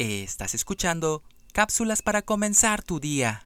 Estás escuchando cápsulas para comenzar tu día.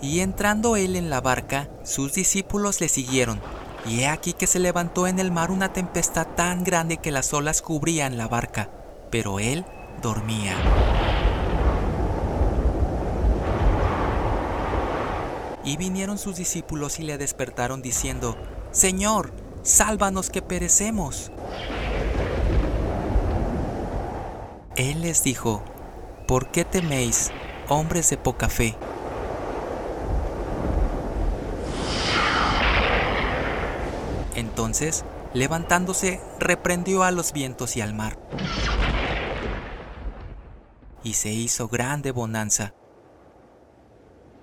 Y entrando él en la barca, sus discípulos le siguieron. Y he aquí que se levantó en el mar una tempestad tan grande que las olas cubrían la barca, pero él dormía. Y vinieron sus discípulos y le despertaron diciendo, Señor, sálvanos que perecemos. Él les dijo, ¿por qué teméis, hombres de poca fe? Entonces, levantándose, reprendió a los vientos y al mar. Y se hizo grande bonanza.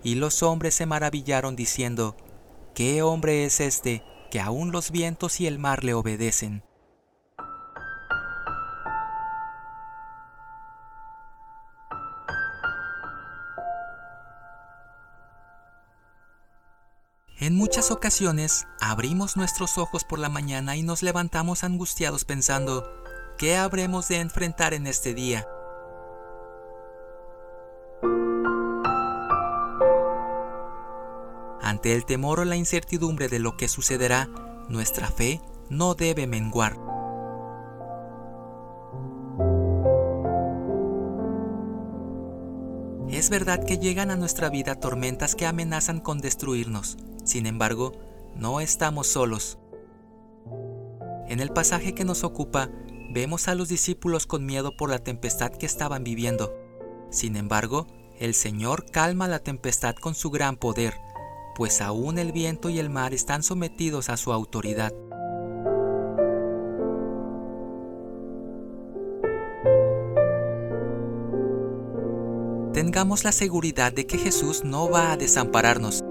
Y los hombres se maravillaron diciendo, ¿qué hombre es este que aún los vientos y el mar le obedecen? En muchas ocasiones abrimos nuestros ojos por la mañana y nos levantamos angustiados pensando, ¿qué habremos de enfrentar en este día? Ante el temor o la incertidumbre de lo que sucederá, nuestra fe no debe menguar. Es verdad que llegan a nuestra vida tormentas que amenazan con destruirnos, sin embargo, no estamos solos. En el pasaje que nos ocupa, vemos a los discípulos con miedo por la tempestad que estaban viviendo. Sin embargo, el Señor calma la tempestad con su gran poder, pues aún el viento y el mar están sometidos a su autoridad. Tengamos la seguridad de que Jesús no va a desampararnos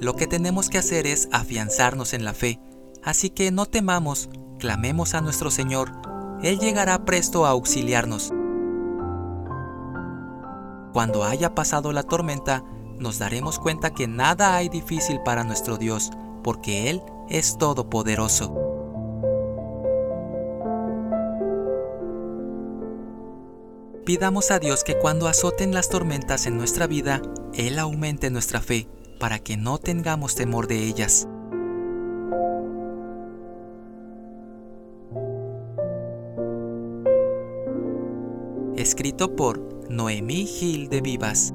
lo que tenemos que hacer es afianzarnos en la fe, así que no temamos, clamemos a nuestro Señor, Él llegará presto a auxiliarnos. Cuando haya pasado la tormenta, nos daremos cuenta que nada hay difícil para nuestro Dios, porque Él es todopoderoso. Pidamos a Dios que cuando azoten las tormentas en nuestra vida, Él aumente nuestra fe para que no tengamos temor de ellas. Escrito por Noemí Gil de Vivas.